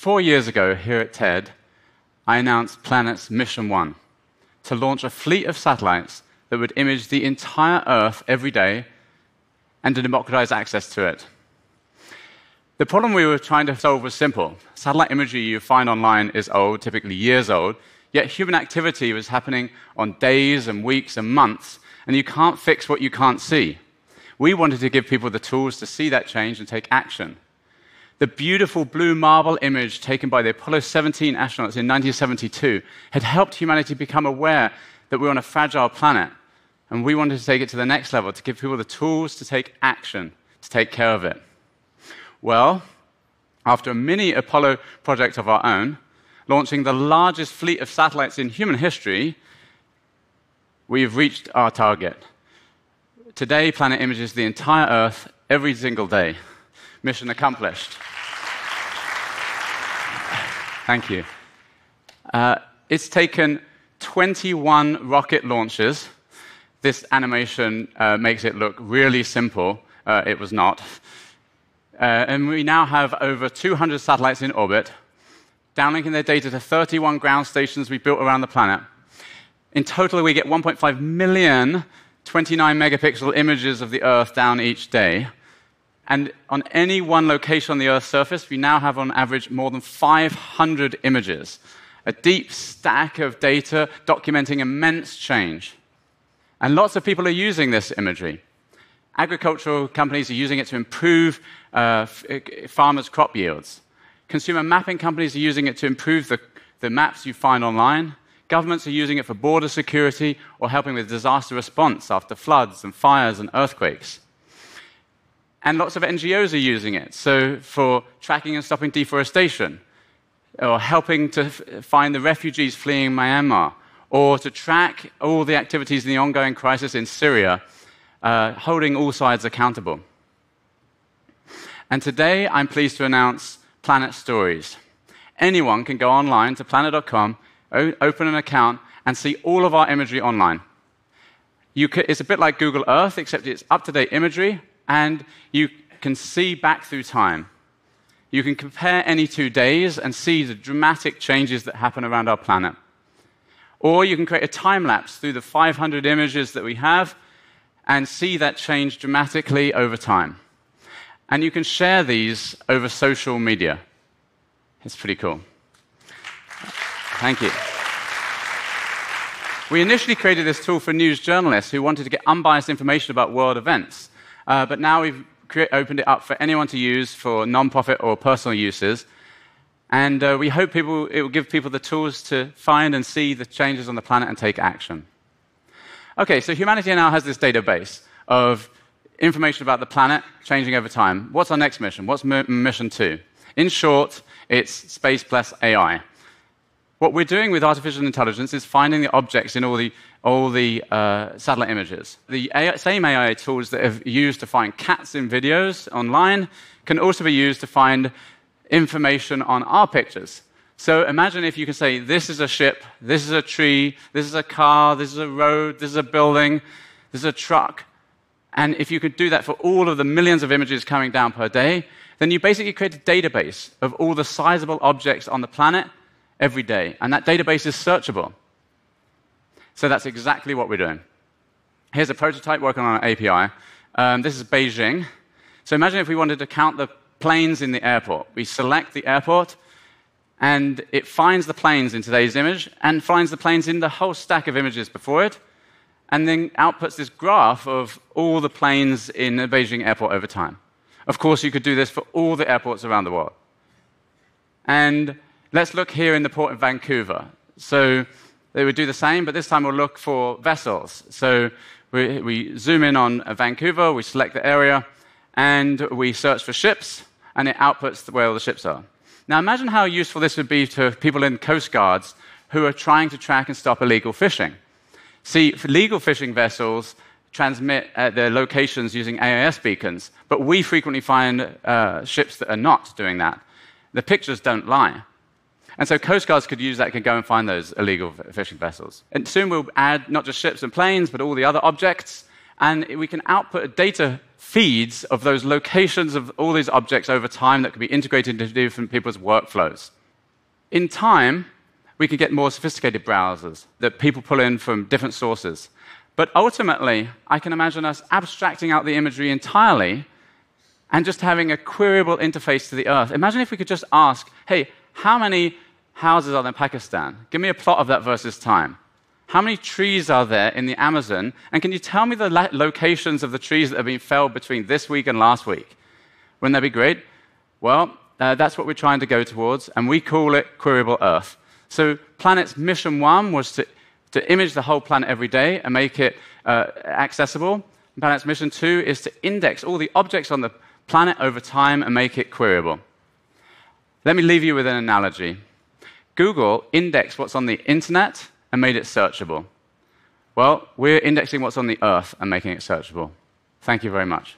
Four years ago, here at TED, I announced Planet's Mission One to launch a fleet of satellites that would image the entire Earth every day and to democratize access to it. The problem we were trying to solve was simple. Satellite imagery you find online is old, typically years old, yet human activity was happening on days and weeks and months, and you can't fix what you can't see. We wanted to give people the tools to see that change and take action. The beautiful blue marble image taken by the Apollo 17 astronauts in 1972 had helped humanity become aware that we're on a fragile planet, and we wanted to take it to the next level to give people the tools to take action, to take care of it. Well, after a mini Apollo project of our own, launching the largest fleet of satellites in human history, we've reached our target. Today, Planet images the entire Earth every single day. Mission accomplished. Thank you. Uh, it's taken 21 rocket launches. This animation uh, makes it look really simple. Uh, it was not. Uh, and we now have over 200 satellites in orbit, downlinking their data to 31 ground stations we built around the planet. In total, we get 1.5 million 29 megapixel images of the Earth down each day. And on any one location on the Earth's surface, we now have on average more than 500 images, a deep stack of data documenting immense change. And lots of people are using this imagery. Agricultural companies are using it to improve uh, farmers' crop yields. Consumer mapping companies are using it to improve the, the maps you find online. Governments are using it for border security or helping with disaster response after floods and fires and earthquakes. And lots of NGOs are using it, so for tracking and stopping deforestation, or helping to find the refugees fleeing Myanmar, or to track all the activities in the ongoing crisis in Syria uh, holding all sides accountable. And today I'm pleased to announce Planet Stories. Anyone can go online to planet.com, open an account, and see all of our imagery online. It's a bit like Google Earth, except it's up to date imagery, and you can see back through time. You can compare any two days and see the dramatic changes that happen around our planet. Or you can create a time lapse through the 500 images that we have and see that change dramatically over time. And you can share these over social media. It's pretty cool. Thank you. We initially created this tool for news journalists who wanted to get unbiased information about world events. Uh, but now we've opened it up for anyone to use for non-profit or personal uses. And uh, we hope people, it will give people the tools to find and see the changes on the planet and take action. Okay, so humanity now has this database of information about the planet changing over time. What's our next mission? What's mission two? In short, it's space plus AI. What we're doing with artificial intelligence is finding the objects in all the, all the uh, satellite images. The AI, same AI tools that are used to find cats in videos online can also be used to find information on our pictures. So imagine if you can say, this is a ship, this is a tree, this is a car, this is a road, this is a building, this is a truck. And if you could do that for all of the millions of images coming down per day, then you basically create a database of all the sizable objects on the planet every day. And that database is searchable. So that's exactly what we're doing. Here's a prototype working on an API. Um, this is Beijing. So imagine if we wanted to count the planes in the airport. We select the airport, and it finds the planes in today's image and finds the planes in the whole stack of images before it, and then outputs this graph of all the planes in the Beijing airport over time. Of course, you could do this for all the airports around the world. And let's look here in the port of Vancouver. So they would do the same, but this time we'll look for vessels. So we, we zoom in on Vancouver, we select the area, and we search for ships, and it outputs where all the ships are. Now imagine how useful this would be to people in coast guards who are trying to track and stop illegal fishing. See, legal fishing vessels transmit at their locations using AIS beacons, but we frequently find uh, ships that are not doing that. The pictures don't lie. And so coast guards could use that, could go and find those illegal fishing vessels. And soon we'll add not just ships and planes, but all the other objects, and we can output data feeds of those locations of all these objects over time that can be integrated into different people's workflows. In time, we can get more sophisticated browsers that people pull in from different sources. But ultimately, I can imagine us abstracting out the imagery entirely and just having a queryable interface to the earth. Imagine if we could just ask, hey, how many houses are there in Pakistan? Give me a plot of that versus time. How many trees are there in the Amazon? And can you tell me the locations of the trees that have been felled between this week and last week? Wouldn't that be great? Well, uh, that's what we're trying to go towards, and we call it Queryable Earth. So, Planet's mission one was to, to image the whole planet every day and make it uh, accessible. Planet's mission two is to index all the objects on the planet over time and make it queryable. Let me leave you with an analogy. Google indexed what's on the internet and made it searchable. Well, we're indexing what's on the earth and making it searchable. Thank you very much.